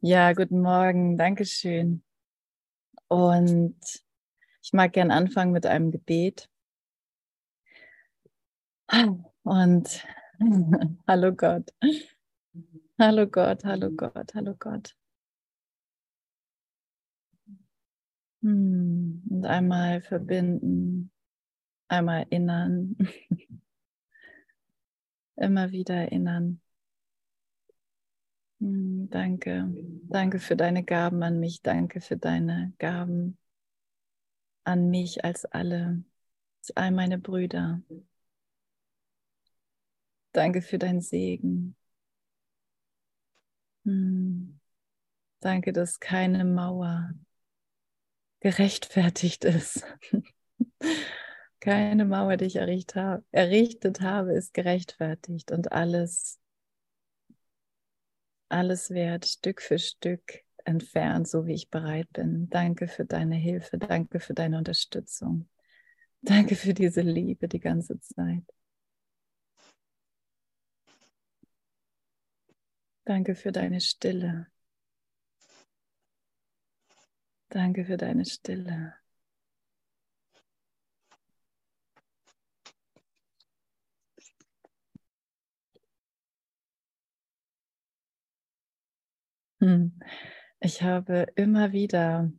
Ja, guten Morgen, Dankeschön. Und ich mag gern anfangen mit einem Gebet. Und hallo Gott. Hallo Gott, hallo Gott, hallo Gott. Hm, und einmal verbinden, einmal erinnern, immer wieder erinnern. Hm, danke. Danke für deine Gaben an mich. Danke für deine Gaben an mich als alle, als all meine Brüder. Danke für dein Segen. Hm. Danke, dass keine Mauer gerechtfertigt ist. keine Mauer, die ich errichtet habe, ist gerechtfertigt und alles alles wird Stück für Stück entfernt, so wie ich bereit bin. Danke für deine Hilfe, danke für deine Unterstützung. Danke für diese Liebe die ganze Zeit. Danke für deine Stille. Danke für deine Stille. Hm. Ich habe immer wieder,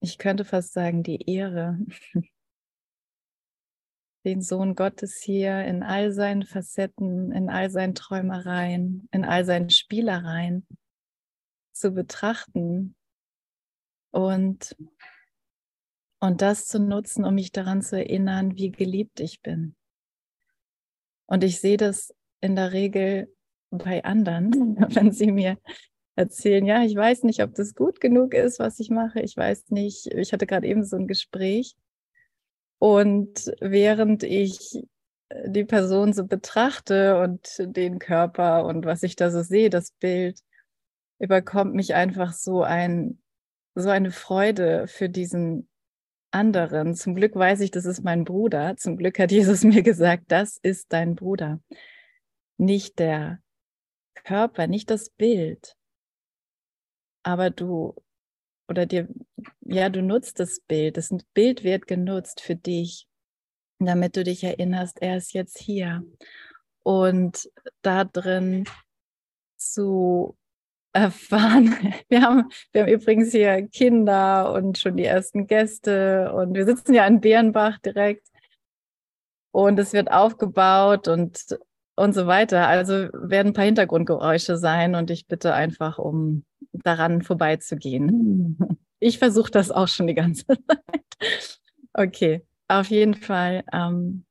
ich könnte fast sagen, die Ehre, den Sohn Gottes hier in all seinen Facetten, in all seinen Träumereien, in all seinen Spielereien zu betrachten und, und das zu nutzen, um mich daran zu erinnern, wie geliebt ich bin. Und ich sehe das in der Regel bei anderen, wenn sie mir erzählen, ja, ich weiß nicht, ob das gut genug ist, was ich mache. Ich weiß nicht, ich hatte gerade eben so ein Gespräch und während ich die Person so betrachte und den Körper und was ich da so sehe, das Bild, überkommt mich einfach so ein, so eine Freude für diesen anderen. Zum Glück weiß ich, das ist mein Bruder. Zum Glück hat Jesus mir gesagt, das ist dein Bruder. Nicht der Körper, nicht das Bild, aber du oder dir, ja, du nutzt das Bild. Das Bild wird genutzt für dich, damit du dich erinnerst, er ist jetzt hier. Und da drin zu erfahren. Wir haben, wir haben übrigens hier Kinder und schon die ersten Gäste und wir sitzen ja in Bärenbach direkt und es wird aufgebaut und, und so weiter. Also werden ein paar Hintergrundgeräusche sein und ich bitte einfach um daran vorbeizugehen. Ich versuche das auch schon die ganze Zeit. Okay, auf jeden Fall ähm,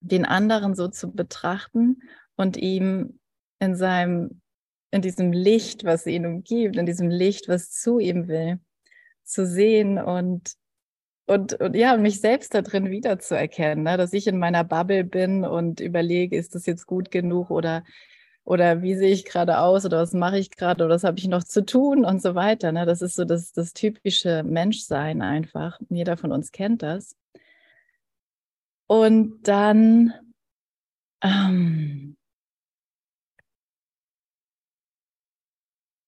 den anderen so zu betrachten und ihm in seinem, in diesem Licht, was ihn umgibt, in diesem Licht, was zu ihm will, zu sehen und und, und ja, mich selbst da drin wiederzuerkennen, ne? dass ich in meiner Bubble bin und überlege, ist das jetzt gut genug oder oder wie sehe ich gerade aus oder was mache ich gerade oder was habe ich noch zu tun und so weiter. Ne? Das ist so das, das typische Menschsein einfach. Jeder von uns kennt das. Und dann ähm,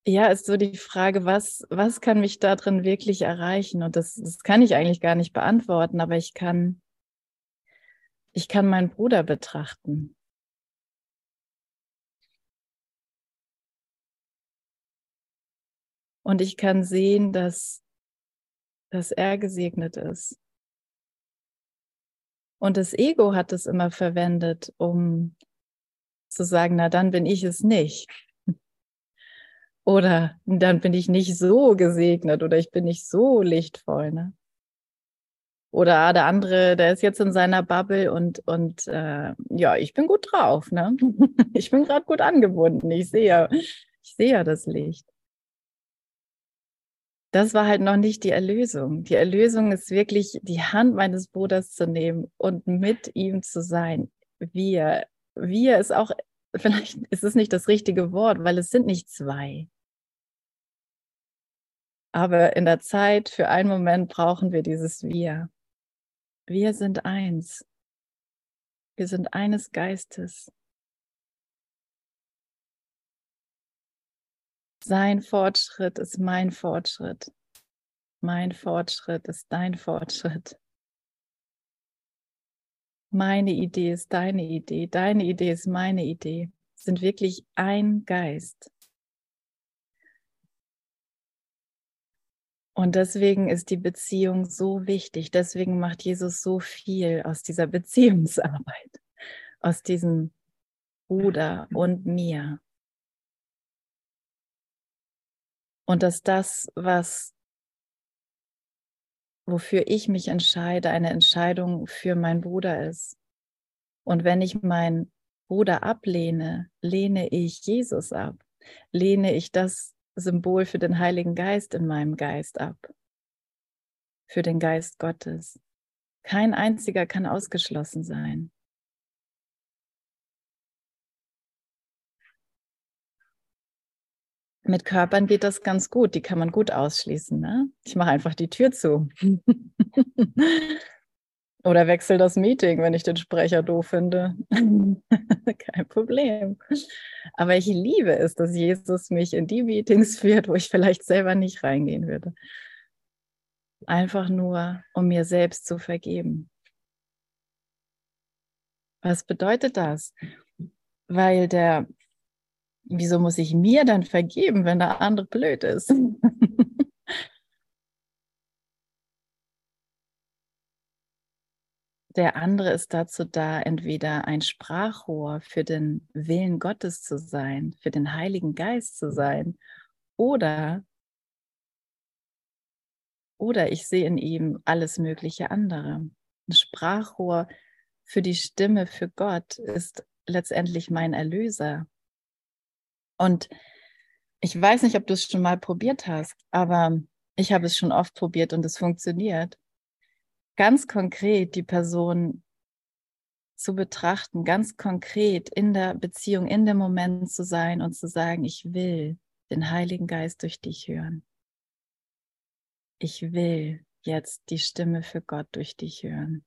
ja, ist so die Frage, was, was kann mich da drin wirklich erreichen? Und das, das kann ich eigentlich gar nicht beantworten, aber ich kann, ich kann meinen Bruder betrachten. Und ich kann sehen, dass, dass er gesegnet ist. Und das Ego hat es immer verwendet, um zu sagen, na dann bin ich es nicht. Oder dann bin ich nicht so gesegnet oder ich bin nicht so lichtvoll. Ne? Oder ah, der andere, der ist jetzt in seiner Bubble und, und äh, ja, ich bin gut drauf. Ne? Ich bin gerade gut angebunden. Ich sehe ich sehe ja das Licht das war halt noch nicht die Erlösung. Die Erlösung ist wirklich die Hand meines Bruders zu nehmen und mit ihm zu sein. Wir, wir ist auch, vielleicht ist es nicht das richtige Wort, weil es sind nicht zwei. Aber in der Zeit, für einen Moment brauchen wir dieses Wir. Wir sind eins. Wir sind eines Geistes. Sein Fortschritt ist mein Fortschritt. Mein Fortschritt ist dein Fortschritt. Meine Idee ist deine Idee. Deine Idee ist meine Idee. Sind wirklich ein Geist. Und deswegen ist die Beziehung so wichtig. Deswegen macht Jesus so viel aus dieser Beziehungsarbeit, aus diesem Bruder und mir. Und dass das, was wofür ich mich entscheide, eine Entscheidung für meinen Bruder ist. Und wenn ich meinen Bruder ablehne, lehne ich Jesus ab, lehne ich das Symbol für den Heiligen Geist in meinem Geist ab, für den Geist Gottes. Kein einziger kann ausgeschlossen sein. Mit Körpern geht das ganz gut, die kann man gut ausschließen. Ne? Ich mache einfach die Tür zu. Oder wechsle das Meeting, wenn ich den Sprecher doof finde. Kein Problem. Aber ich liebe es, dass Jesus mich in die Meetings führt, wo ich vielleicht selber nicht reingehen würde. Einfach nur, um mir selbst zu vergeben. Was bedeutet das? Weil der wieso muss ich mir dann vergeben, wenn der andere blöd ist? der andere ist dazu da, entweder ein Sprachrohr für den Willen Gottes zu sein, für den Heiligen Geist zu sein, oder oder ich sehe in ihm alles mögliche andere. Ein Sprachrohr für die Stimme für Gott ist letztendlich mein Erlöser, und ich weiß nicht, ob du es schon mal probiert hast, aber ich habe es schon oft probiert und es funktioniert. Ganz konkret die Person zu betrachten, ganz konkret in der Beziehung, in dem Moment zu sein und zu sagen, ich will den Heiligen Geist durch dich hören. Ich will jetzt die Stimme für Gott durch dich hören.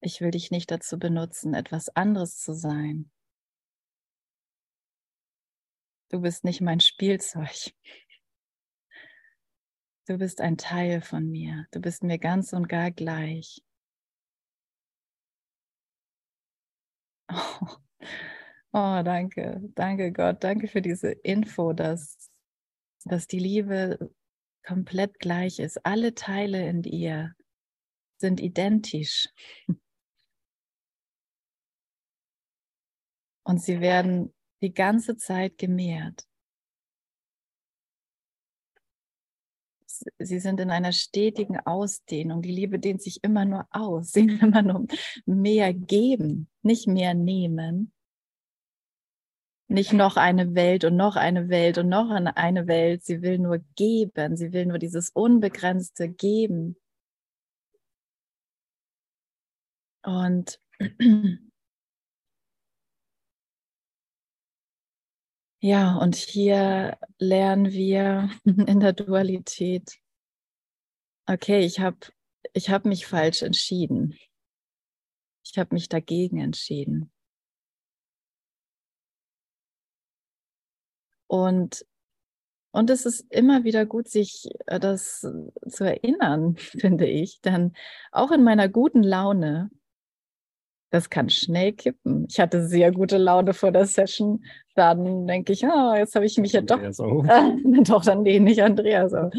Ich will dich nicht dazu benutzen, etwas anderes zu sein. Du bist nicht mein Spielzeug. Du bist ein Teil von mir. Du bist mir ganz und gar gleich. Oh, oh danke, danke Gott, danke für diese Info, dass, dass die Liebe komplett gleich ist. Alle Teile in ihr sind identisch. Und sie werden die ganze Zeit gemehrt. Sie sind in einer stetigen Ausdehnung. Die Liebe dehnt sich immer nur aus. Sie will immer nur mehr geben, nicht mehr nehmen. Nicht noch eine Welt und noch eine Welt und noch eine Welt. Sie will nur geben. Sie will nur dieses unbegrenzte Geben. Und Ja, und hier lernen wir in der Dualität, okay, ich habe ich hab mich falsch entschieden. Ich habe mich dagegen entschieden. Und, und es ist immer wieder gut, sich äh, das zu erinnern, finde ich. Denn auch in meiner guten Laune das kann schnell kippen. Ich hatte sehr gute Laune vor der Session. Dann denke ich, ah, jetzt habe ich mich ja doch, äh, doch dann nee, nicht Andreas, aber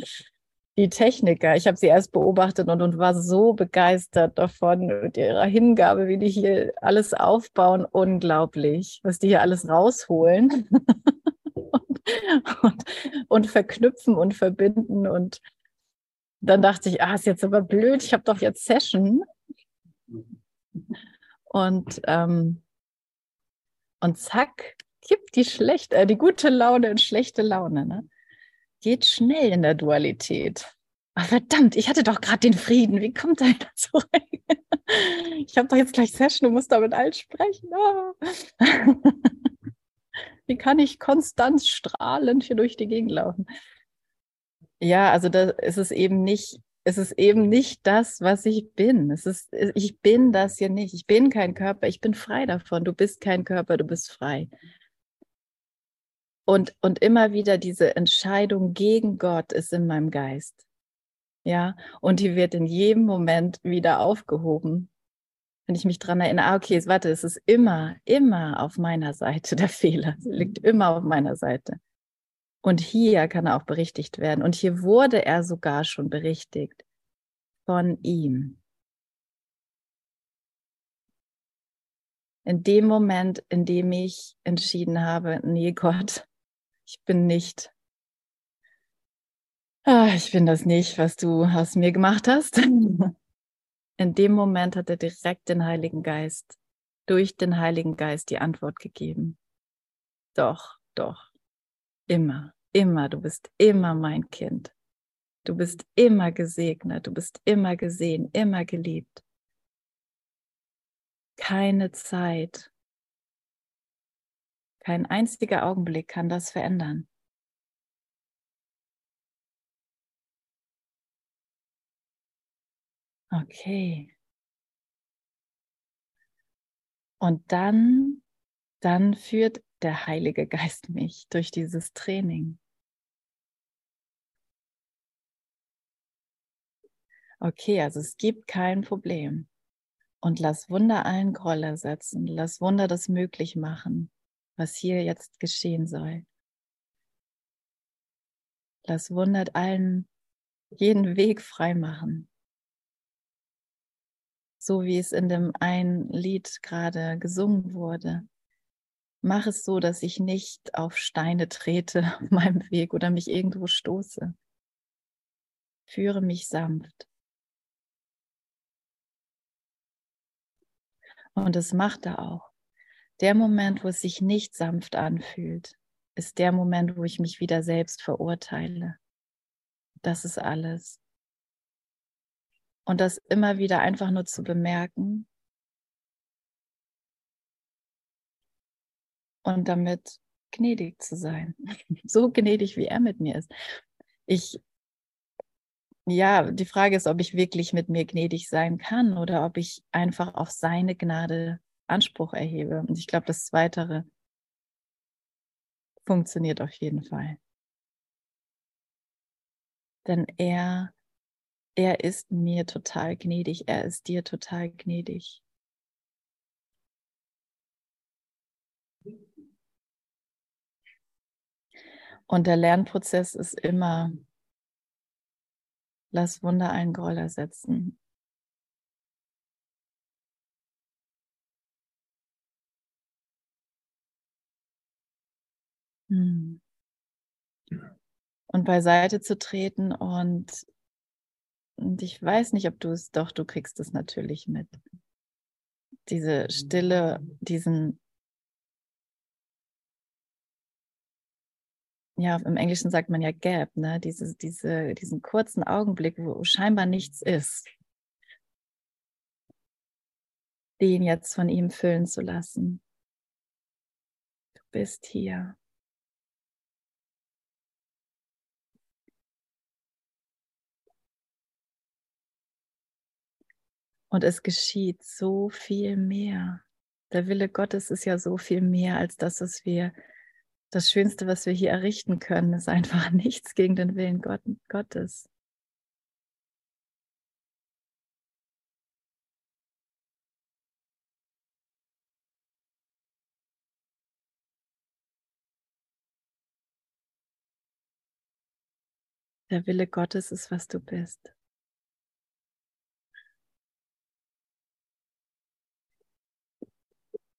die Techniker. Ich habe sie erst beobachtet und, und war so begeistert davon mit ihrer Hingabe, wie die hier alles aufbauen. Unglaublich, was die hier alles rausholen und, und, und verknüpfen und verbinden. Und dann dachte ich, ah, ist jetzt aber blöd, ich habe doch jetzt Session. Und, ähm, und zack, kippt die schlechte, äh, die gute Laune in schlechte Laune. Ne? Geht schnell in der Dualität. Ach, verdammt, ich hatte doch gerade den Frieden. Wie kommt da zurück? ich habe doch jetzt gleich Session und muss da mit allen sprechen. Oh. Wie kann ich konstant strahlend hier durch die Gegend laufen? Ja, also da ist es eben nicht es ist eben nicht das, was ich bin. Es ist, ich bin das hier nicht. Ich bin kein Körper, ich bin frei davon. Du bist kein Körper, du bist frei. Und, und immer wieder diese Entscheidung gegen Gott ist in meinem Geist. Ja, und die wird in jedem Moment wieder aufgehoben. Wenn ich mich dran erinnere, ah, okay, warte, es ist immer, immer auf meiner Seite der Fehler. Es liegt immer auf meiner Seite. Und hier kann er auch berichtigt werden. Und hier wurde er sogar schon berichtigt von ihm. In dem Moment, in dem ich entschieden habe, nee Gott, ich bin nicht, ah, ich bin das nicht, was du aus mir gemacht hast. In dem Moment hat er direkt den Heiligen Geist, durch den Heiligen Geist die Antwort gegeben. Doch, doch. Immer, immer, du bist immer mein Kind. Du bist immer gesegnet, du bist immer gesehen, immer geliebt. Keine Zeit, kein einziger Augenblick kann das verändern. Okay. Und dann, dann führt der Heilige Geist mich durch dieses Training. Okay, also es gibt kein Problem. Und lass Wunder allen Groll ersetzen. Lass Wunder das möglich machen, was hier jetzt geschehen soll. Lass Wunder allen jeden Weg frei machen. So wie es in dem einen Lied gerade gesungen wurde. Mach es so, dass ich nicht auf Steine trete auf meinem Weg oder mich irgendwo stoße. Führe mich sanft. Und es macht er auch. Der Moment, wo es sich nicht sanft anfühlt, ist der Moment, wo ich mich wieder selbst verurteile. Das ist alles. Und das immer wieder einfach nur zu bemerken und damit gnädig zu sein. So gnädig, wie er mit mir ist. Ich, ja, die Frage ist, ob ich wirklich mit mir gnädig sein kann oder ob ich einfach auf seine Gnade Anspruch erhebe. Und ich glaube, das Zweitere funktioniert auf jeden Fall. Denn er, er ist mir total gnädig, er ist dir total gnädig. Und der Lernprozess ist immer, lass Wunder einen Groll ersetzen. Hm. Und beiseite zu treten und, und ich weiß nicht, ob du es, doch, du kriegst es natürlich mit. Diese Stille, diesen ja, im Englischen sagt man ja Gap, ne? Diese, diese, diesen kurzen Augenblick, wo scheinbar nichts ist, den jetzt von ihm füllen zu lassen. Du bist hier. Und es geschieht so viel mehr. Der Wille Gottes ist ja so viel mehr als das, was wir das Schönste, was wir hier errichten können, ist einfach nichts gegen den Willen Gott, Gottes. Der Wille Gottes ist, was du bist.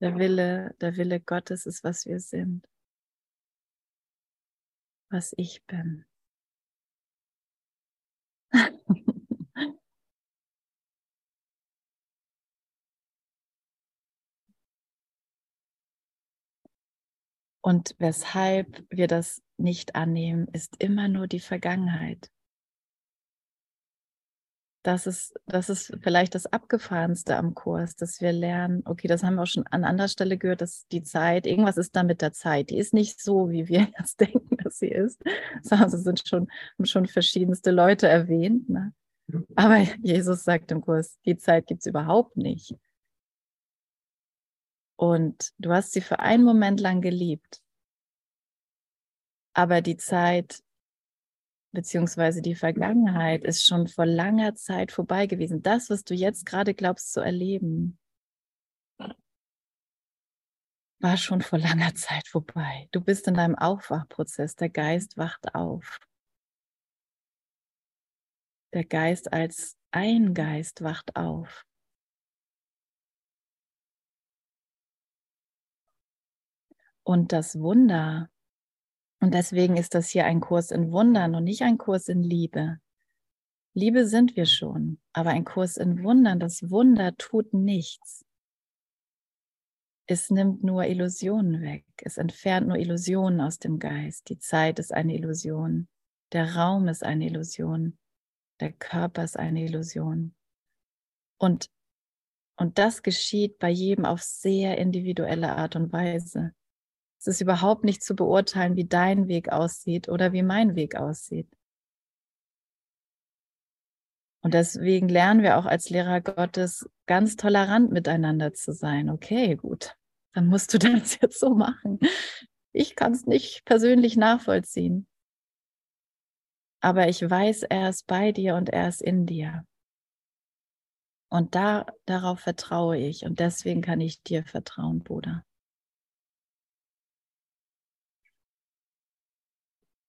Der Wille, der Wille Gottes ist, was wir sind was ich bin. Und weshalb wir das nicht annehmen, ist immer nur die Vergangenheit das ist, das ist vielleicht das Abgefahrenste am Kurs, dass wir lernen, okay, das haben wir auch schon an anderer Stelle gehört, dass die Zeit, irgendwas ist da mit der Zeit, die ist nicht so, wie wir jetzt denken, dass sie ist, es sind schon, schon verschiedenste Leute erwähnt. Ne? Aber Jesus sagt im Kurs, die Zeit gibt es überhaupt nicht. Und du hast sie für einen Moment lang geliebt. Aber die Zeit beziehungsweise die Vergangenheit ist schon vor langer Zeit vorbei gewesen. Das, was du jetzt gerade glaubst zu erleben, war schon vor langer Zeit vorbei. Du bist in deinem Aufwachprozess. Der Geist wacht auf. Der Geist als ein Geist wacht auf. Und das Wunder, und deswegen ist das hier ein Kurs in Wundern und nicht ein Kurs in Liebe. Liebe sind wir schon, aber ein Kurs in Wundern, das Wunder tut nichts. Es nimmt nur Illusionen weg. Es entfernt nur Illusionen aus dem Geist. Die Zeit ist eine Illusion. Der Raum ist eine Illusion. Der Körper ist eine Illusion. Und, und das geschieht bei jedem auf sehr individuelle Art und Weise. Es ist überhaupt nicht zu beurteilen, wie dein Weg aussieht oder wie mein Weg aussieht. Und deswegen lernen wir auch als Lehrer Gottes ganz tolerant miteinander zu sein. Okay, gut, dann musst du das jetzt so machen. Ich kann es nicht persönlich nachvollziehen. Aber ich weiß, er ist bei dir und er ist in dir. Und da, darauf vertraue ich und deswegen kann ich dir vertrauen, Bruder.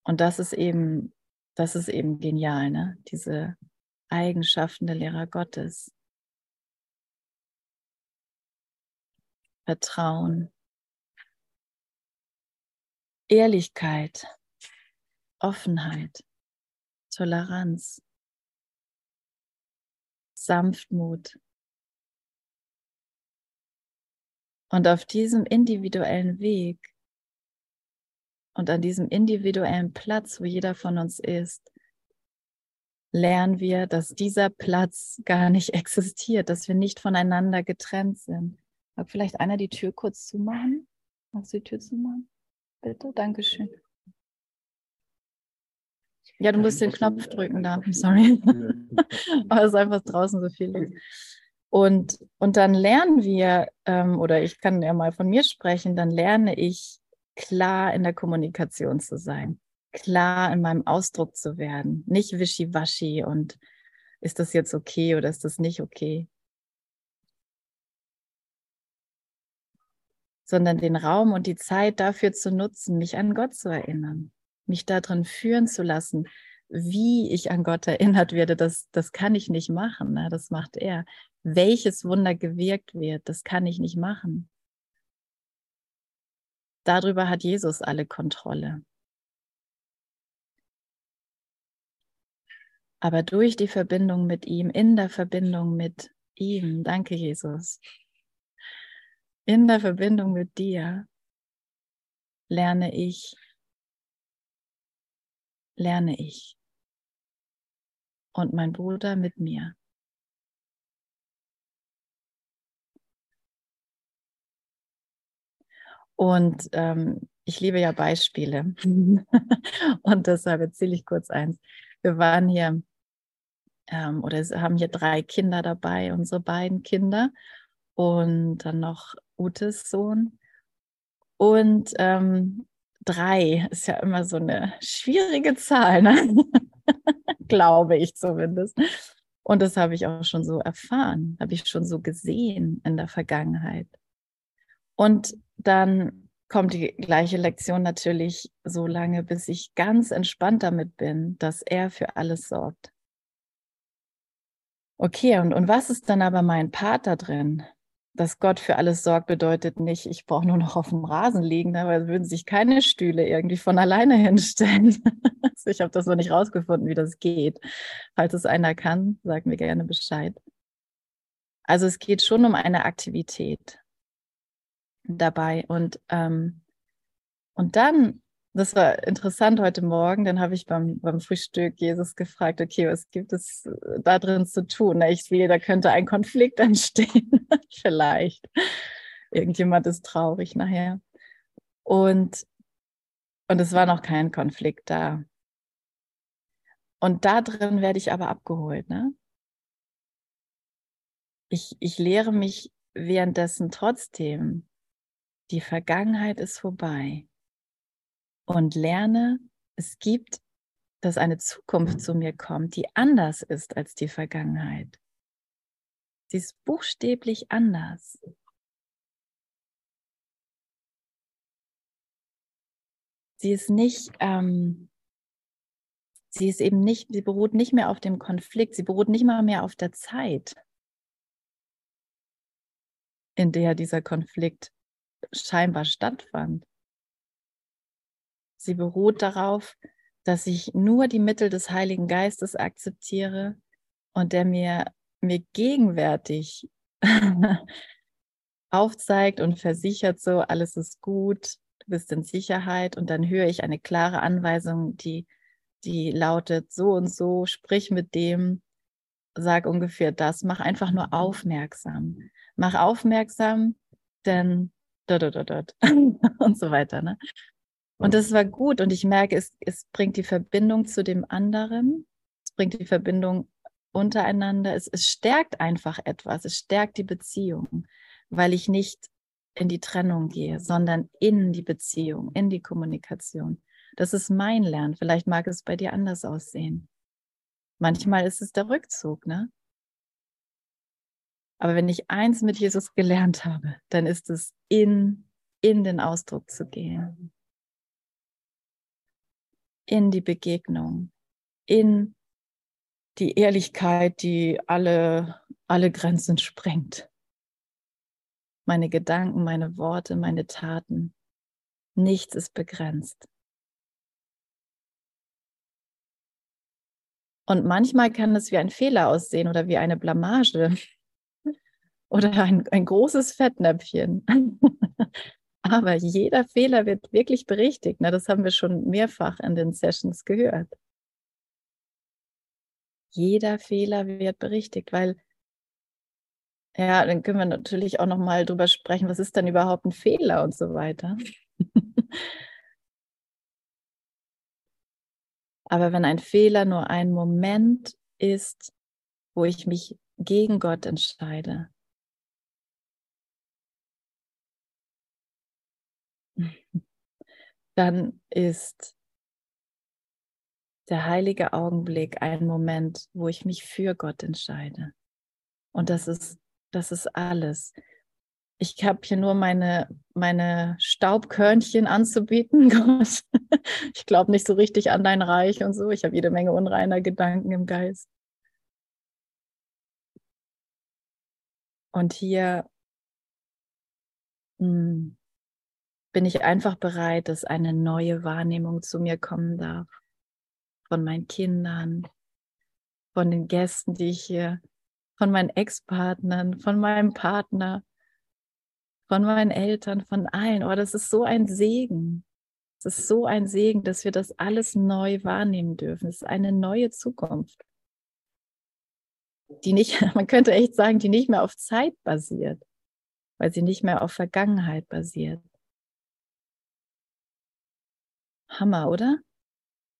Und das ist eben, das ist eben genial, ne? Diese Eigenschaften der Lehrer Gottes. Vertrauen, Ehrlichkeit, Offenheit, Toleranz, Sanftmut. Und auf diesem individuellen Weg und an diesem individuellen Platz, wo jeder von uns ist, lernen wir, dass dieser Platz gar nicht existiert, dass wir nicht voneinander getrennt sind. Mag vielleicht einer die Tür kurz zumachen? Magst du die Tür zumachen? Bitte, Dankeschön. Ja, du musst den Knopf drücken da. Sorry. Aber es ist einfach draußen so viel los. Und, und dann lernen wir, ähm, oder ich kann ja mal von mir sprechen, dann lerne ich klar in der Kommunikation zu sein, klar in meinem Ausdruck zu werden, nicht wischiwaschi und ist das jetzt okay oder ist das nicht okay, sondern den Raum und die Zeit dafür zu nutzen, mich an Gott zu erinnern, mich darin führen zu lassen, wie ich an Gott erinnert werde, das, das kann ich nicht machen, ne? das macht er. Welches Wunder gewirkt wird, das kann ich nicht machen. Darüber hat Jesus alle Kontrolle. Aber durch die Verbindung mit ihm, in der Verbindung mit ihm, danke Jesus, in der Verbindung mit dir lerne ich, lerne ich und mein Bruder mit mir. Und ähm, ich liebe ja Beispiele. und deshalb erzähle ich kurz eins. Wir waren hier ähm, oder haben hier drei Kinder dabei, unsere beiden Kinder und dann noch Utes Sohn. Und ähm, drei ist ja immer so eine schwierige Zahl, ne? glaube ich zumindest. Und das habe ich auch schon so erfahren, habe ich schon so gesehen in der Vergangenheit. Und dann kommt die gleiche Lektion natürlich so lange, bis ich ganz entspannt damit bin, dass er für alles sorgt. Okay, und, und was ist dann aber mein Part da drin? Dass Gott für alles sorgt, bedeutet nicht, ich brauche nur noch auf dem Rasen liegen, ne, würden sich keine Stühle irgendwie von alleine hinstellen. also ich habe das noch nicht rausgefunden, wie das geht. Falls es einer kann, sag mir gerne Bescheid. Also es geht schon um eine Aktivität dabei. Und, ähm, und dann, das war interessant heute Morgen, dann habe ich beim, beim Frühstück Jesus gefragt, okay, was gibt es äh, da drin zu tun? Ich sehe, da könnte ein Konflikt entstehen, vielleicht. Irgendjemand ist traurig nachher. Und, und es war noch kein Konflikt da. Und da drin werde ich aber abgeholt. Ne? Ich, ich lehre mich währenddessen trotzdem, die Vergangenheit ist vorbei und lerne, es gibt, dass eine Zukunft zu mir kommt, die anders ist als die Vergangenheit. Sie ist buchstäblich anders. Sie ist nicht, ähm, sie ist eben nicht, sie beruht nicht mehr auf dem Konflikt, sie beruht nicht mal mehr auf der Zeit, in der dieser Konflikt scheinbar stattfand. Sie beruht darauf, dass ich nur die Mittel des Heiligen Geistes akzeptiere und der mir, mir gegenwärtig aufzeigt und versichert so, alles ist gut, du bist in Sicherheit und dann höre ich eine klare Anweisung, die, die lautet so und so, sprich mit dem, sag ungefähr das, mach einfach nur aufmerksam. Mach aufmerksam, denn dot, dot, dot, und so weiter. Ne? Und das war gut und ich merke, es, es bringt die Verbindung zu dem anderen, es bringt die Verbindung untereinander, es, es stärkt einfach etwas, es stärkt die Beziehung, weil ich nicht in die Trennung gehe, sondern in die Beziehung, in die Kommunikation. Das ist mein Lernen. Vielleicht mag es bei dir anders aussehen. Manchmal ist es der Rückzug, ne? Aber wenn ich eins mit Jesus gelernt habe, dann ist es in, in den Ausdruck zu gehen in die Begegnung, in die Ehrlichkeit, die alle, alle Grenzen sprengt. Meine Gedanken, meine Worte, meine Taten, nichts ist begrenzt. Und manchmal kann es wie ein Fehler aussehen oder wie eine Blamage oder ein, ein großes Fettnäpfchen. Aber jeder Fehler wird wirklich berichtigt. Ne? Das haben wir schon mehrfach in den Sessions gehört. Jeder Fehler wird berichtigt, weil ja, dann können wir natürlich auch noch mal drüber sprechen, was ist denn überhaupt ein Fehler und so weiter. Aber wenn ein Fehler nur ein Moment ist, wo ich mich gegen Gott entscheide, dann ist der heilige Augenblick ein Moment, wo ich mich für Gott entscheide. Und das ist, das ist alles. Ich habe hier nur meine, meine Staubkörnchen anzubieten, Gott. Ich glaube nicht so richtig an dein Reich und so. Ich habe jede Menge unreiner Gedanken im Geist. Und hier mh, hm, bin ich einfach bereit, dass eine neue Wahrnehmung zu mir kommen darf. Von meinen Kindern, von den Gästen, die ich hier, von meinen Ex-Partnern, von meinem Partner, von meinen Eltern, von allen. Oh, das ist so ein Segen. Es ist so ein Segen, dass wir das alles neu wahrnehmen dürfen. Es ist eine neue Zukunft, die nicht, man könnte echt sagen, die nicht mehr auf Zeit basiert, weil sie nicht mehr auf Vergangenheit basiert. Hammer, oder?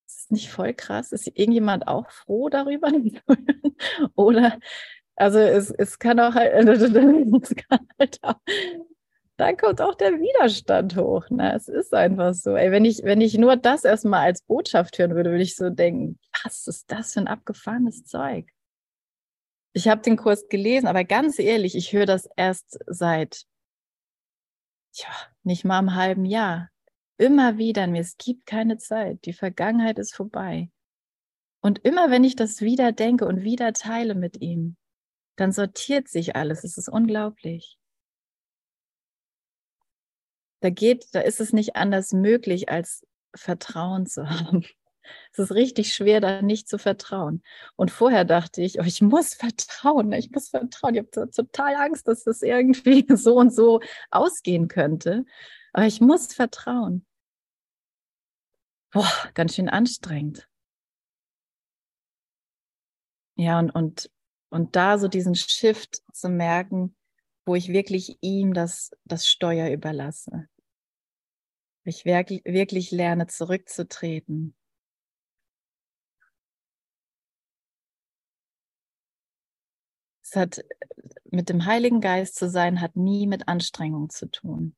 Ist das nicht voll krass? Ist irgendjemand auch froh darüber? oder, also es, es kann auch halt, es kann halt auch, dann kommt auch der Widerstand hoch. Ne? Es ist einfach so. Ey, wenn ich, wenn ich nur das erstmal als Botschaft hören würde, würde ich so denken, was ist das für ein abgefahrenes Zeug? Ich habe den Kurs gelesen, aber ganz ehrlich, ich höre das erst seit, ja, nicht mal einem halben Jahr immer wieder in mir, es gibt keine Zeit, die Vergangenheit ist vorbei. Und immer wenn ich das wieder denke und wieder teile mit ihm, dann sortiert sich alles. Es ist unglaublich. Da geht, da ist es nicht anders möglich, als Vertrauen zu haben. Es ist richtig schwer, da nicht zu vertrauen. Und vorher dachte ich, oh, ich muss vertrauen, ich muss vertrauen. Ich habe total Angst, dass das irgendwie so und so ausgehen könnte. Aber ich muss vertrauen. Boah, ganz schön anstrengend. Ja, und, und, und da so diesen Shift zu merken, wo ich wirklich ihm das, das Steuer überlasse. Ich wirklich, wirklich lerne zurückzutreten. Es hat mit dem Heiligen Geist zu sein, hat nie mit Anstrengung zu tun.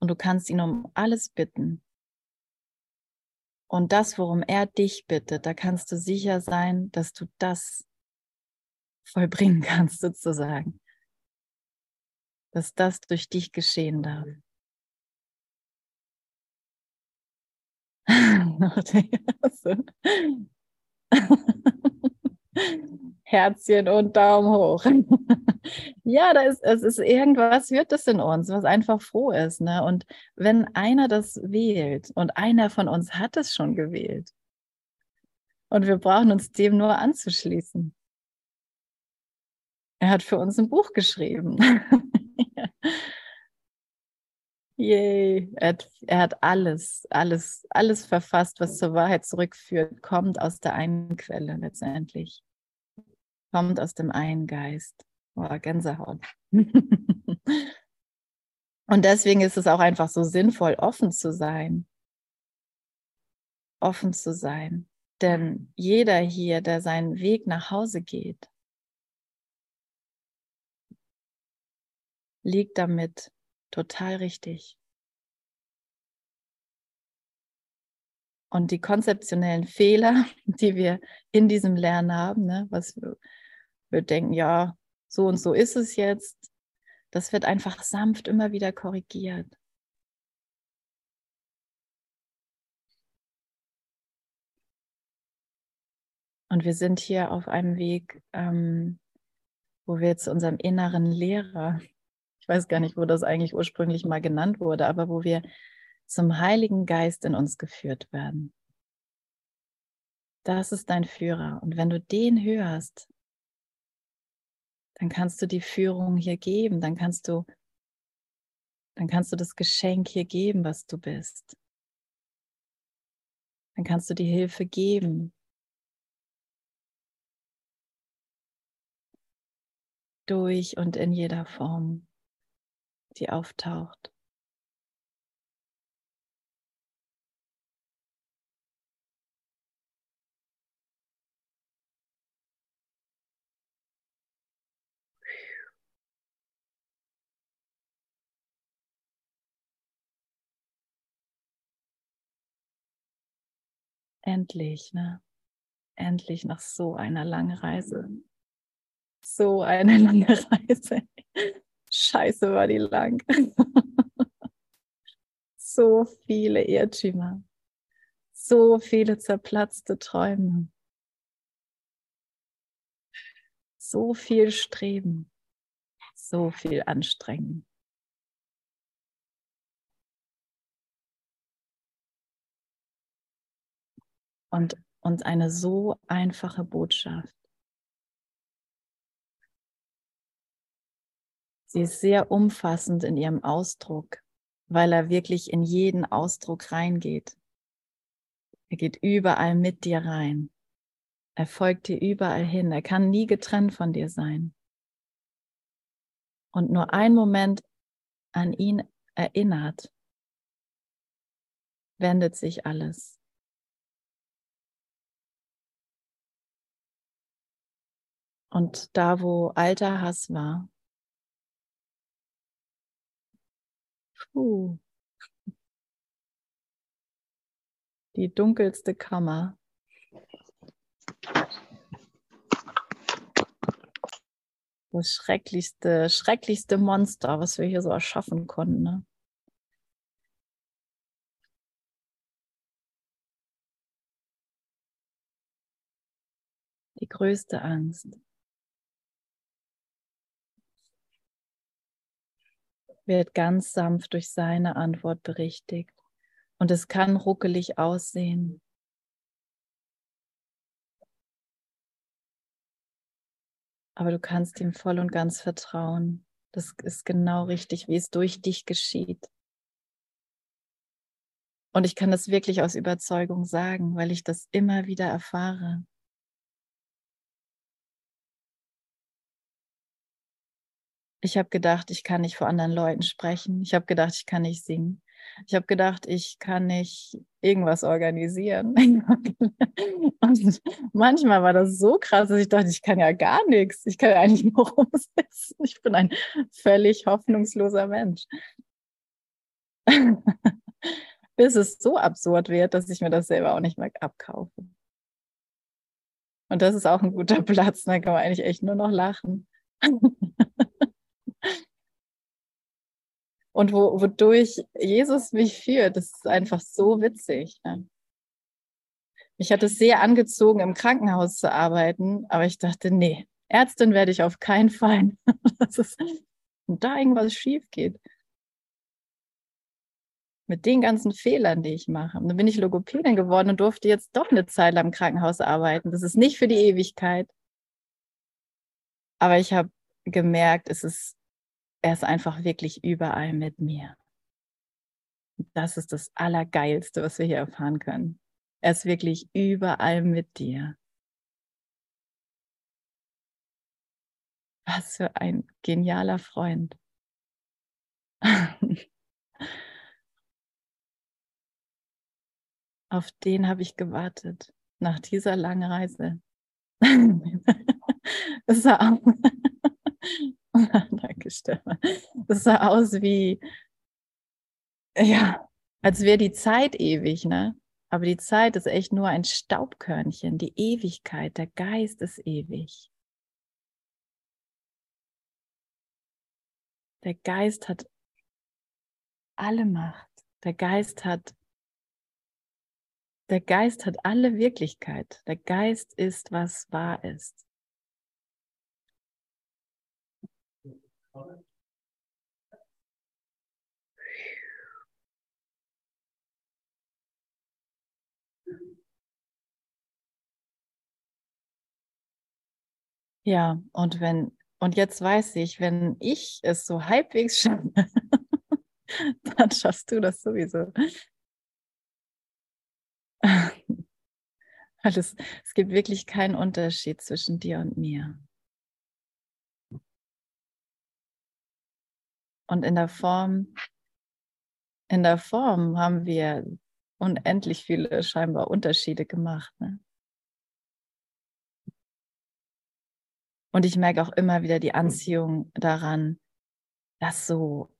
Und du kannst ihn um alles bitten. Und das, worum er dich bittet, da kannst du sicher sein, dass du das vollbringen kannst, sozusagen. Dass das durch dich geschehen darf. Herzchen und Daumen hoch. ja, da ist, es ist irgendwas, wird das in uns, was einfach froh ist. Ne? Und wenn einer das wählt und einer von uns hat es schon gewählt und wir brauchen uns dem nur anzuschließen. Er hat für uns ein Buch geschrieben. Yay. Er hat, er hat alles, alles, alles verfasst, was zur Wahrheit zurückführt, kommt aus der einen Quelle letztendlich. Kommt aus dem einen Geist. Oh, Gänsehaut. Und deswegen ist es auch einfach so sinnvoll, offen zu sein. Offen zu sein. Denn jeder hier, der seinen Weg nach Hause geht, liegt damit total richtig. Und die konzeptionellen Fehler, die wir in diesem Lernen haben, ne, was wir, wir denken, ja, so und so ist es jetzt, das wird einfach sanft immer wieder korrigiert. Und wir sind hier auf einem Weg, ähm, wo wir zu unserem inneren Lehrer weiß gar nicht, wo das eigentlich ursprünglich mal genannt wurde, aber wo wir zum Heiligen Geist in uns geführt werden. Das ist dein Führer. Und wenn du den hörst, dann kannst du die Führung hier geben, dann kannst du, dann kannst du das Geschenk hier geben, was du bist. Dann kannst du die Hilfe geben. Durch und in jeder Form die auftaucht. Endlich, ne? Endlich nach so einer langen Reise. So eine lange Reise. Scheiße, war die lang. so viele Irrtümer, so viele zerplatzte Träume, so viel Streben, so viel Anstrengen. Und, und eine so einfache Botschaft. Sie ist sehr umfassend in ihrem Ausdruck, weil er wirklich in jeden Ausdruck reingeht. Er geht überall mit dir rein. Er folgt dir überall hin. Er kann nie getrennt von dir sein. Und nur ein Moment an ihn erinnert, wendet sich alles. Und da, wo alter Hass war, Puh. Die dunkelste Kammer. Das schrecklichste, schrecklichste Monster, was wir hier so erschaffen konnten. Ne? Die größte Angst. Wird ganz sanft durch seine Antwort berichtigt. Und es kann ruckelig aussehen. Aber du kannst ihm voll und ganz vertrauen. Das ist genau richtig, wie es durch dich geschieht. Und ich kann das wirklich aus Überzeugung sagen, weil ich das immer wieder erfahre. Ich habe gedacht, ich kann nicht vor anderen Leuten sprechen. Ich habe gedacht, ich kann nicht singen. Ich habe gedacht, ich kann nicht irgendwas organisieren. Und manchmal war das so krass, dass ich dachte, ich kann ja gar nichts. Ich kann ja eigentlich nur rumsitzen. Ich bin ein völlig hoffnungsloser Mensch. Bis es so absurd wird, dass ich mir das selber auch nicht mehr abkaufe. Und das ist auch ein guter Platz. Da kann man eigentlich echt nur noch lachen. Und wo, wodurch Jesus mich führt, das ist einfach so witzig. Ne? Mich hat es sehr angezogen, im Krankenhaus zu arbeiten, aber ich dachte, nee, Ärztin werde ich auf keinen Fall. und da irgendwas schief geht. Mit den ganzen Fehlern, die ich mache. Und dann bin ich Logopädin geworden und durfte jetzt doch eine Zeit lang im Krankenhaus arbeiten. Das ist nicht für die Ewigkeit. Aber ich habe gemerkt, es ist, er ist einfach wirklich überall mit mir. Das ist das Allergeilste, was wir hier erfahren können. Er ist wirklich überall mit dir. Was für ein genialer Freund. Auf den habe ich gewartet nach dieser langen Reise. Es sah aus, Danke, Stefan. Es sah aus wie, ja, als wäre die Zeit ewig, ne? Aber die Zeit ist echt nur ein Staubkörnchen. Die Ewigkeit, der Geist ist ewig. Der Geist hat alle Macht. Der Geist hat der Geist hat alle Wirklichkeit. Der Geist ist, was wahr ist. Ja, und wenn, und jetzt weiß ich, wenn ich es so halbwegs schaffe, dann schaffst du das sowieso. Weil es, es gibt wirklich keinen Unterschied zwischen dir und mir. Und in der Form, in der Form haben wir unendlich viele scheinbar Unterschiede gemacht. Ne? Und ich merke auch immer wieder die Anziehung daran, das so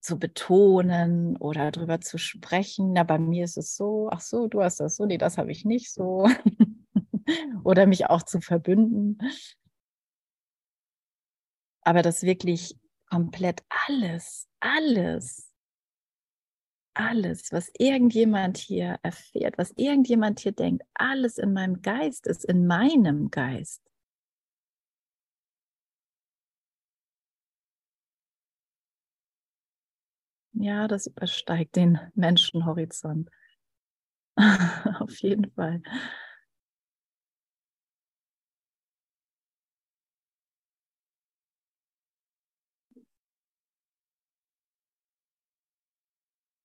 zu betonen oder darüber zu sprechen. Na, bei mir ist es so, ach so, du hast das so, nee, das habe ich nicht so. oder mich auch zu verbünden. Aber das wirklich komplett alles, alles, alles, was irgendjemand hier erfährt, was irgendjemand hier denkt, alles in meinem Geist ist, in meinem Geist. Ja, das übersteigt den Menschenhorizont. Auf jeden Fall.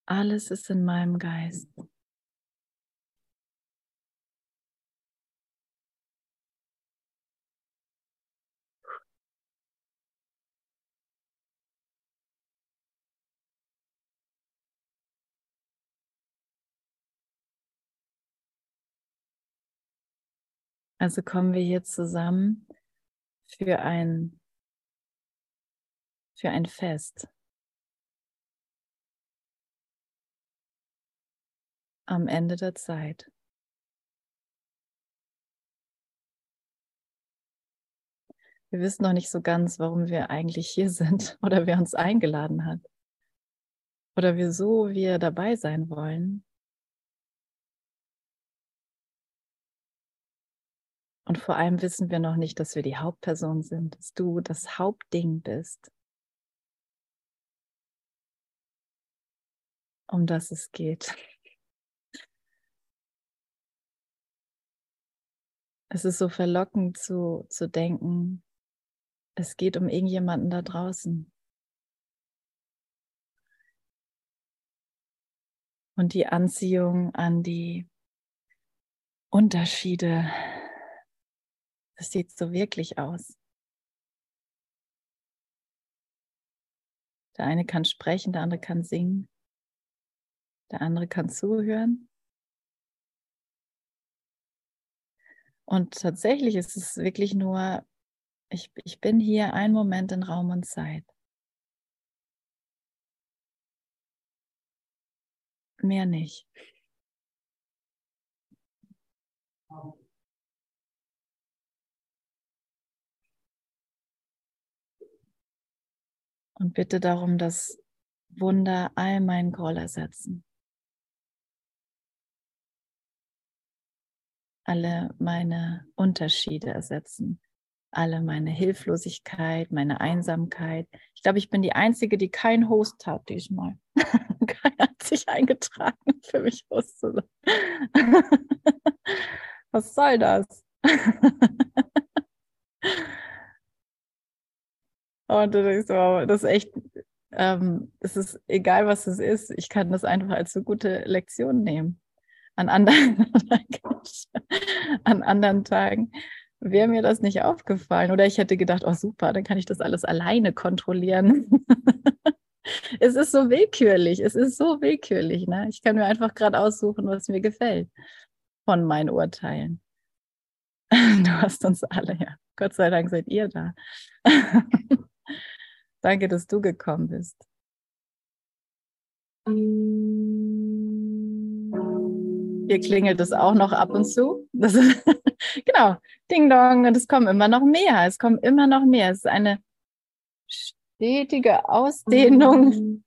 Alles ist in meinem Geist. Also kommen wir hier zusammen für ein, für ein Fest. Am Ende der Zeit. Wir wissen noch nicht so ganz, warum wir eigentlich hier sind oder wer uns eingeladen hat oder wieso wir dabei sein wollen. Und vor allem wissen wir noch nicht, dass wir die Hauptperson sind, dass du das Hauptding bist, um das es geht. Es ist so verlockend zu, zu denken, es geht um irgendjemanden da draußen. Und die Anziehung an die Unterschiede das sieht so wirklich aus. Der eine kann sprechen, der andere kann singen. Der andere kann zuhören. Und tatsächlich ist es wirklich nur, ich, ich bin hier ein Moment in Raum und Zeit. Mehr nicht. Und bitte darum, dass Wunder all meinen Groll ersetzen. Alle meine Unterschiede ersetzen. Alle meine Hilflosigkeit, meine Einsamkeit. Ich glaube, ich bin die Einzige, die keinen Host hat diesmal. Keiner hat sich eingetragen, für mich Host zu sein. Was soll das? Und du denkst, wow, das ist echt, ähm, es ist egal, was es ist, ich kann das einfach als so gute Lektion nehmen. An anderen, an anderen Tagen wäre mir das nicht aufgefallen. Oder ich hätte gedacht, oh super, dann kann ich das alles alleine kontrollieren. es ist so willkürlich, es ist so willkürlich. Ne? Ich kann mir einfach gerade aussuchen, was mir gefällt von meinen Urteilen. Du hast uns alle, ja. Gott sei Dank seid ihr da. Danke, dass du gekommen bist. Hier klingelt es auch noch ab und zu. Das ist, genau, Ding Dong. Und es kommen immer noch mehr. Es kommen immer noch mehr. Es ist eine stetige Ausdehnung.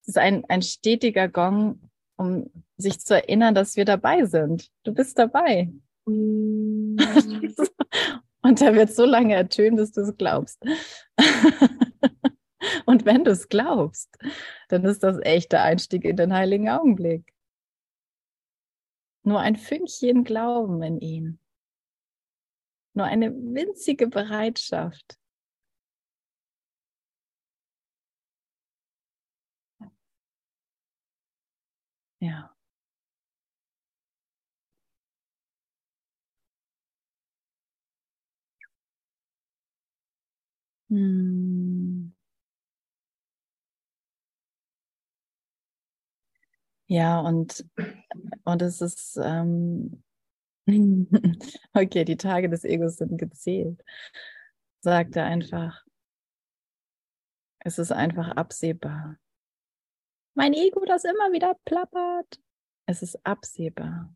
Es ist ein, ein stetiger Gong, um sich zu erinnern, dass wir dabei sind. Du bist dabei. Und der wird so lange ertönen, bis du es glaubst. Und wenn du es glaubst, dann ist das echt der Einstieg in den heiligen Augenblick. Nur ein Fünkchen Glauben in ihn. Nur eine winzige Bereitschaft. Ja. Hm. Ja, und, und es ist, ähm, okay, die Tage des Egos sind gezählt, sagt er einfach. Es ist einfach absehbar. Mein Ego, das immer wieder plappert. Es ist absehbar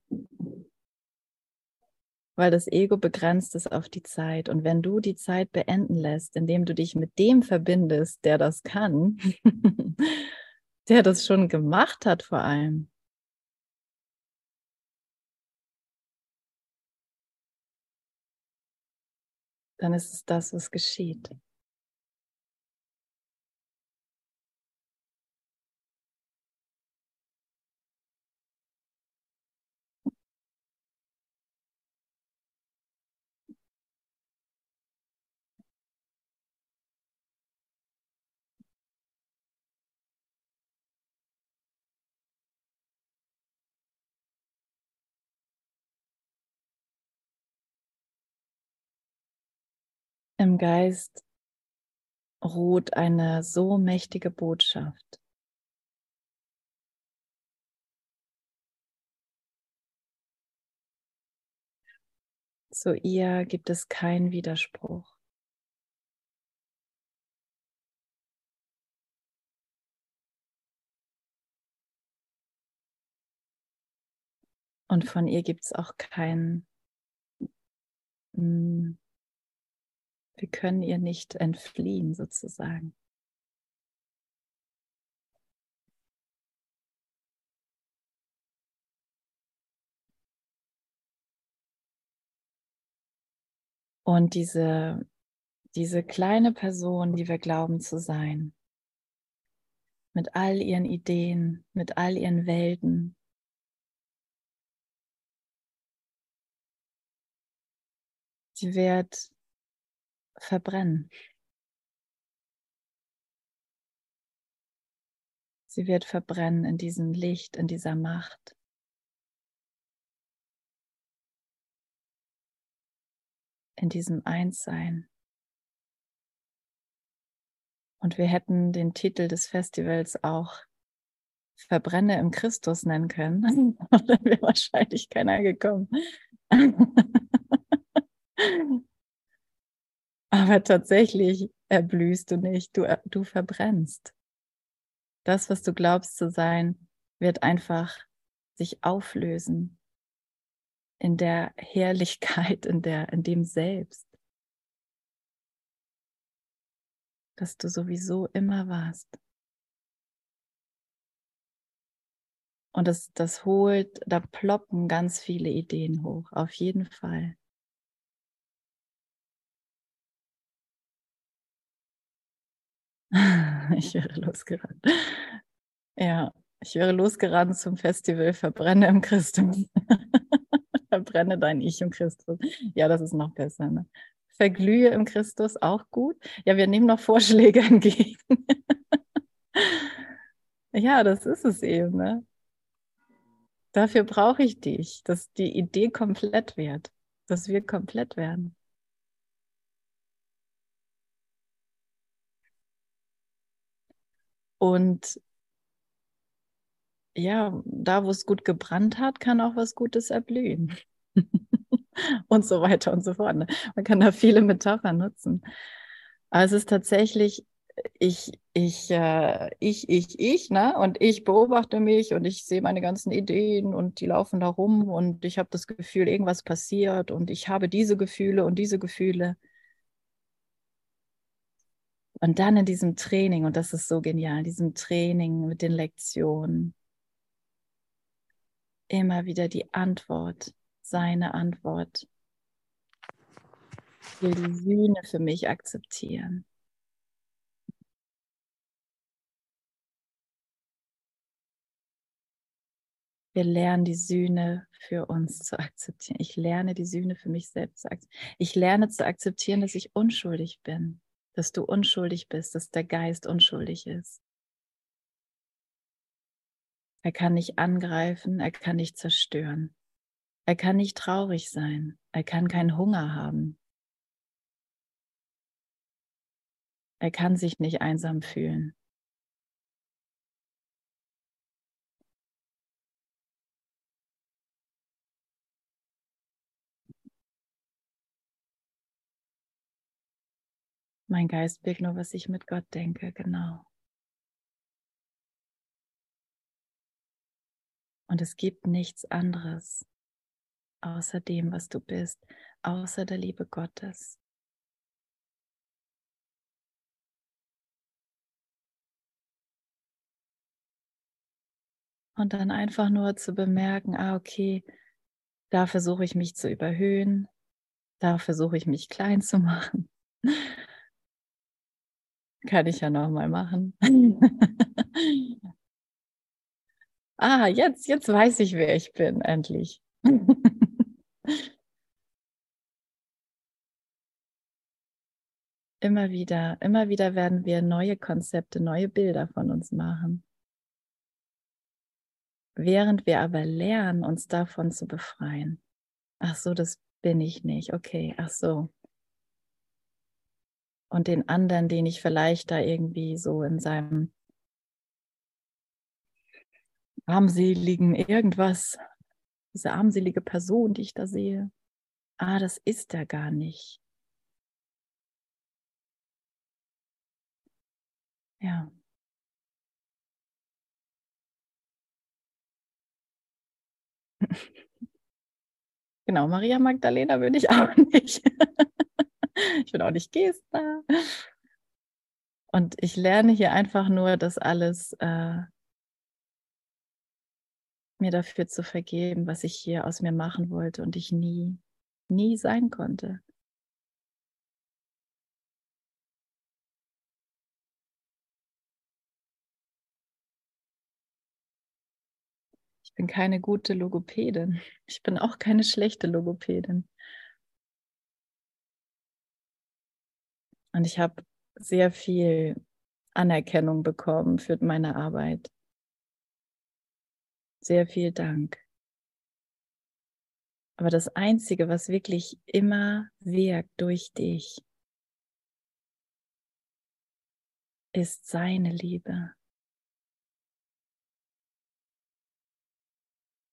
weil das Ego begrenzt ist auf die Zeit. Und wenn du die Zeit beenden lässt, indem du dich mit dem verbindest, der das kann, der das schon gemacht hat vor allem, dann ist es das, was geschieht. Im Geist ruht eine so mächtige Botschaft. Zu ihr gibt es keinen Widerspruch. Und von ihr gibt es auch kein hm, wir können ihr nicht entfliehen sozusagen. Und diese, diese kleine Person, die wir glauben zu sein, mit all ihren Ideen, mit all ihren Welten, sie wird verbrennen. Sie wird verbrennen in diesem Licht, in dieser Macht. In diesem Einssein. Und wir hätten den Titel des Festivals auch Verbrenne im Christus nennen können. Dann wäre wahrscheinlich keiner gekommen. Aber tatsächlich erblühst du nicht, du, du verbrennst. Das, was du glaubst zu sein, wird einfach sich auflösen in der Herrlichkeit, in, der, in dem Selbst, dass du sowieso immer warst. Und das, das holt, da ploppen ganz viele Ideen hoch, auf jeden Fall. Ich wäre losgerannt. Ja, ich wäre losgerannt zum Festival Verbrenne im Christus. Verbrenne dein Ich im Christus. Ja, das ist noch besser. Ne? Verglühe im Christus, auch gut. Ja, wir nehmen noch Vorschläge entgegen. ja, das ist es eben. Ne? Dafür brauche ich dich, dass die Idee komplett wird, dass wir komplett werden. Und ja, da wo es gut gebrannt hat, kann auch was Gutes erblühen. und so weiter und so fort. Ne? Man kann da viele Metaphern nutzen. Aber es ist tatsächlich, ich, ich, äh, ich, ich, ich, ne? Und ich beobachte mich und ich sehe meine ganzen Ideen und die laufen da rum und ich habe das Gefühl, irgendwas passiert und ich habe diese Gefühle und diese Gefühle. Und dann in diesem Training, und das ist so genial, diesem Training mit den Lektionen, immer wieder die Antwort, seine Antwort. Ich will die Sühne für mich akzeptieren. Wir lernen die Sühne für uns zu akzeptieren. Ich lerne die Sühne für mich selbst zu akzeptieren. Ich lerne zu akzeptieren, dass ich unschuldig bin, dass du unschuldig bist, dass der Geist unschuldig ist. Er kann nicht angreifen, er kann nicht zerstören. Er kann nicht traurig sein, er kann keinen Hunger haben. Er kann sich nicht einsam fühlen. Mein Geist birgt nur, was ich mit Gott denke, genau. Und es gibt nichts anderes außer dem, was du bist, außer der Liebe Gottes. Und dann einfach nur zu bemerken, ah, okay, da versuche ich mich zu überhöhen, da versuche ich mich klein zu machen. Kann ich ja nochmal machen. ah, jetzt, jetzt weiß ich, wer ich bin, endlich. immer wieder, immer wieder werden wir neue Konzepte, neue Bilder von uns machen. Während wir aber lernen, uns davon zu befreien. Ach so, das bin ich nicht. Okay, ach so. Und den anderen, den ich vielleicht da irgendwie so in seinem armseligen irgendwas, diese armselige Person, die ich da sehe, ah, das ist er gar nicht. Ja. Genau, Maria Magdalena würde ich auch nicht. ich bin auch nicht Gesta. Und ich lerne hier einfach nur, das alles äh, mir dafür zu vergeben, was ich hier aus mir machen wollte und ich nie, nie sein konnte. Ich bin keine gute Logopädin. Ich bin auch keine schlechte Logopädin. Und ich habe sehr viel Anerkennung bekommen für meine Arbeit. Sehr viel Dank. Aber das Einzige, was wirklich immer wirkt durch dich, ist seine Liebe.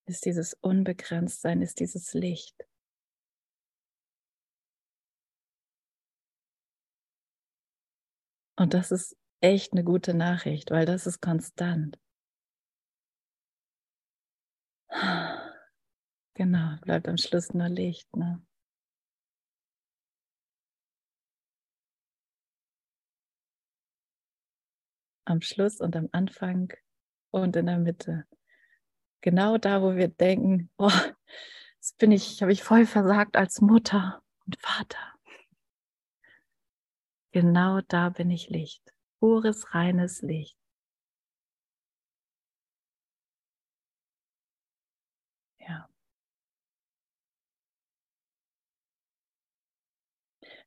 Ist dieses Unbegrenztsein, ist dieses Licht. Und das ist echt eine gute Nachricht, weil das ist konstant. Genau, bleibt am Schluss nur Licht. Ne? Am Schluss und am Anfang und in der Mitte. Genau da, wo wir denken, oh, jetzt bin ich, habe ich voll versagt als Mutter und Vater. Genau da bin ich Licht, pures, reines Licht. Ja.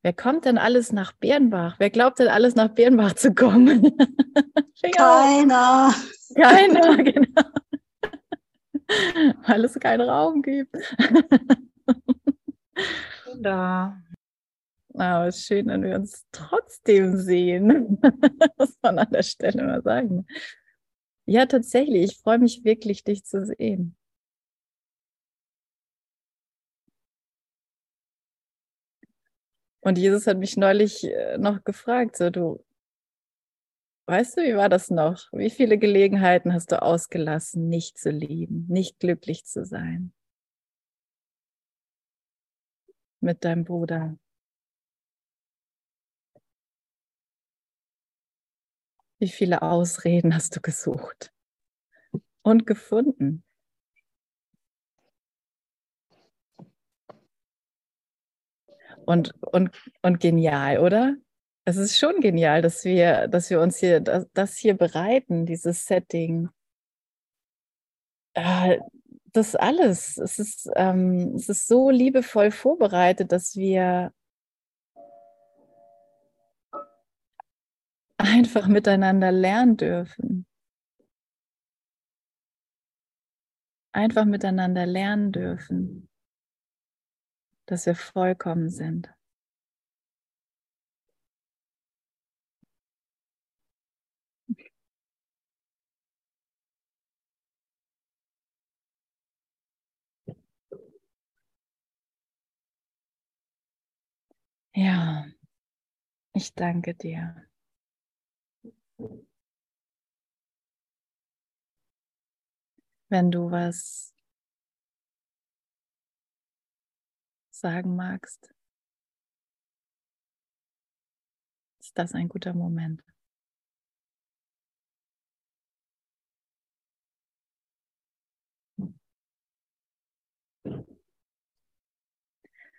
Wer kommt denn alles nach Bernbach? Wer glaubt denn alles nach Bernbach zu kommen? Keiner. Keiner, genau. Weil es keinen Raum gibt. Da. Aber es ist schön, wenn wir uns trotzdem sehen. Muss man an der Stelle mal sagen. Ja, tatsächlich. Ich freue mich wirklich, dich zu sehen. Und Jesus hat mich neulich äh, noch gefragt, so du, weißt du, wie war das noch? Wie viele Gelegenheiten hast du ausgelassen, nicht zu lieben, nicht glücklich zu sein? Mit deinem Bruder. Wie viele Ausreden hast du gesucht und gefunden? Und, und, und genial, oder? Es ist schon genial, dass wir, dass wir uns hier das, hier bereiten, dieses Setting. Äh, das alles. Es ist, ähm, es ist so liebevoll vorbereitet, dass wir einfach miteinander lernen dürfen. Einfach miteinander lernen dürfen, dass wir vollkommen sind. Ja, ich danke dir. Wenn du was sagen magst, ist das ein guter Moment.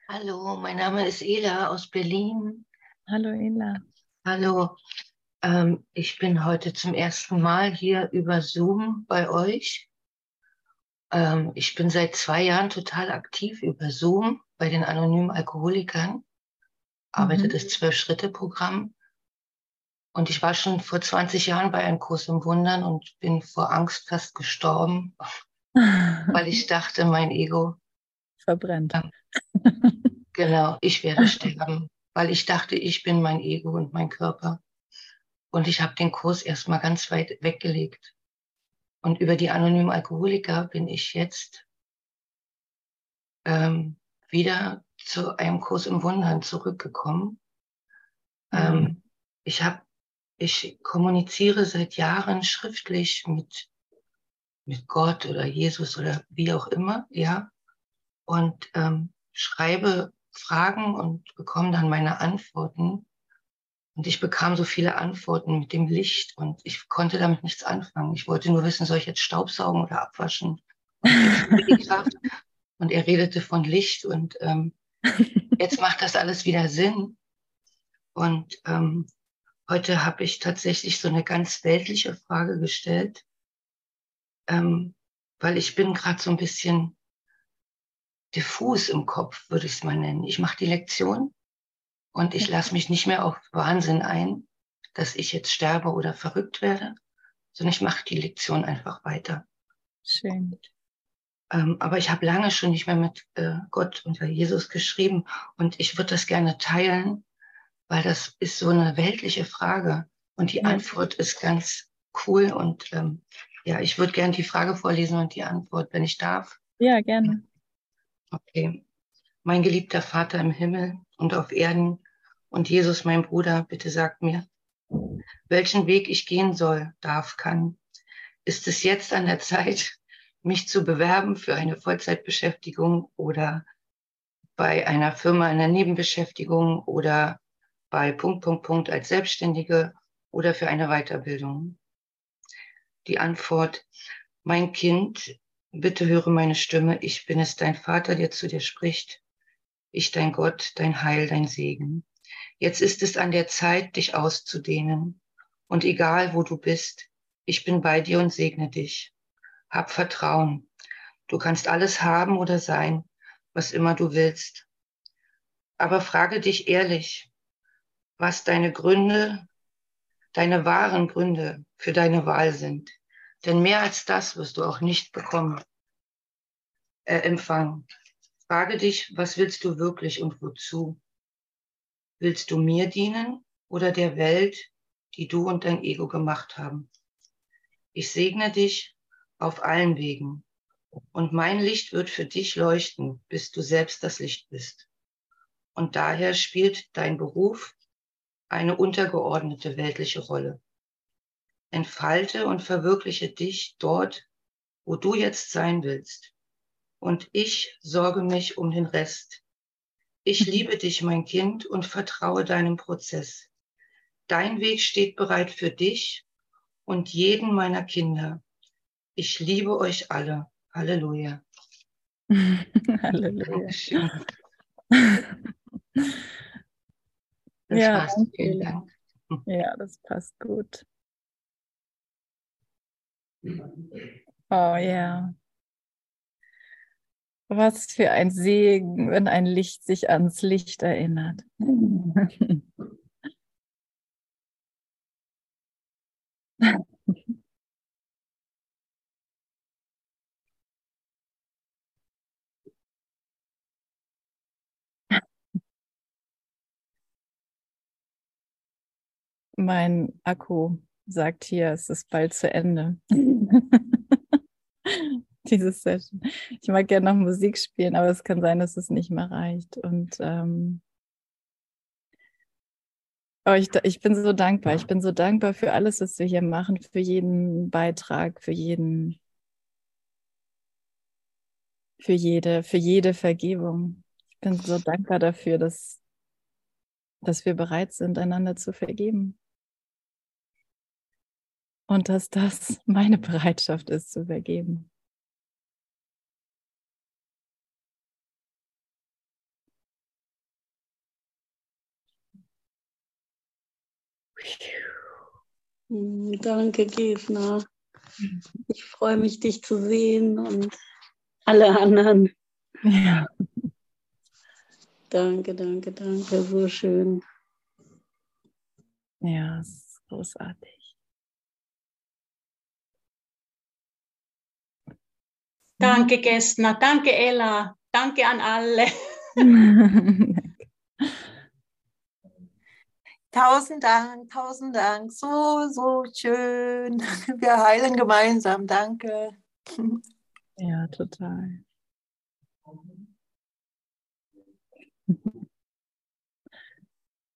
Hallo, mein Name ist Ela aus Berlin. Hallo Ela. Hallo, ähm, ich bin heute zum ersten Mal hier über Zoom bei euch. Ähm, ich bin seit zwei Jahren total aktiv über Zoom bei den anonymen Alkoholikern, arbeite mhm. das Zwölf-Schritte-Programm. Und ich war schon vor 20 Jahren bei einem Kurs im Wundern und bin vor Angst fast gestorben, weil ich dachte, mein Ego verbrennt. Ähm, genau, ich werde sterben, weil ich dachte, ich bin mein Ego und mein Körper. Und ich habe den Kurs erstmal ganz weit weggelegt. Und über die anonymen Alkoholiker bin ich jetzt ähm, wieder zu einem Kurs im Wundern zurückgekommen. Mhm. Ähm, ich habe, ich kommuniziere seit Jahren schriftlich mit mit Gott oder Jesus oder wie auch immer, ja, und ähm, schreibe Fragen und bekomme dann meine Antworten. Und ich bekam so viele Antworten mit dem Licht und ich konnte damit nichts anfangen. Ich wollte nur wissen, soll ich jetzt Staubsaugen oder abwaschen? Und, und er redete von Licht und ähm, jetzt macht das alles wieder Sinn. Und ähm, heute habe ich tatsächlich so eine ganz weltliche Frage gestellt, ähm, weil ich bin gerade so ein bisschen diffus im Kopf, würde ich es mal nennen. Ich mache die Lektion und ich lasse mich nicht mehr auf Wahnsinn ein, dass ich jetzt sterbe oder verrückt werde, sondern ich mache die Lektion einfach weiter. Schön. Ähm, aber ich habe lange schon nicht mehr mit äh, Gott und Jesus geschrieben und ich würde das gerne teilen, weil das ist so eine weltliche Frage. Und die Antwort ist ganz cool. Und ähm, ja, ich würde gerne die Frage vorlesen und die Antwort, wenn ich darf. Ja, gerne. Okay. Mein geliebter Vater im Himmel und auf Erden und Jesus, mein Bruder, bitte sagt mir, welchen Weg ich gehen soll, darf, kann. Ist es jetzt an der Zeit, mich zu bewerben für eine Vollzeitbeschäftigung oder bei einer Firma in der Nebenbeschäftigung oder bei Punkt, Punkt, Punkt als Selbstständige oder für eine Weiterbildung? Die Antwort, mein Kind, bitte höre meine Stimme, ich bin es, dein Vater, der zu dir spricht. Ich, dein Gott, dein Heil, dein Segen. Jetzt ist es an der Zeit, dich auszudehnen. Und egal, wo du bist, ich bin bei dir und segne dich. Hab Vertrauen. Du kannst alles haben oder sein, was immer du willst. Aber frage dich ehrlich, was deine Gründe, deine wahren Gründe für deine Wahl sind. Denn mehr als das wirst du auch nicht bekommen, äh, empfangen. Frage dich, was willst du wirklich und wozu? Willst du mir dienen oder der Welt, die du und dein Ego gemacht haben? Ich segne dich auf allen Wegen und mein Licht wird für dich leuchten, bis du selbst das Licht bist. Und daher spielt dein Beruf eine untergeordnete weltliche Rolle. Entfalte und verwirkliche dich dort, wo du jetzt sein willst. Und ich sorge mich um den Rest. Ich liebe dich, mein Kind, und vertraue deinem Prozess. Dein Weg steht bereit für dich und jeden meiner Kinder. Ich liebe euch alle. Halleluja. Halleluja. Das ja, passt. Danke. Vielen Dank. Ja, das passt gut. Oh ja. Was für ein Segen, wenn ein Licht sich ans Licht erinnert. Mein Akku sagt hier, es ist bald zu Ende. Diese Session. Ich mag gerne noch Musik spielen, aber es kann sein, dass es nicht mehr reicht. Und ähm, oh, ich, ich bin so dankbar. Ich bin so dankbar für alles, was wir hier machen, für jeden Beitrag, für jeden, für jede, für jede Vergebung. Ich bin so dankbar dafür, dass, dass wir bereit sind, einander zu vergeben und dass das meine Bereitschaft ist zu vergeben. Danke, Gesna. Ich freue mich, dich zu sehen und alle anderen. Ja. Danke, danke, danke. So schön. Ja, es ist großartig. Danke, Gestner. Danke, Ella. Danke an alle. tausend Dank, tausend Dank. So, so schön. Wir heilen gemeinsam. Danke. Ja, total.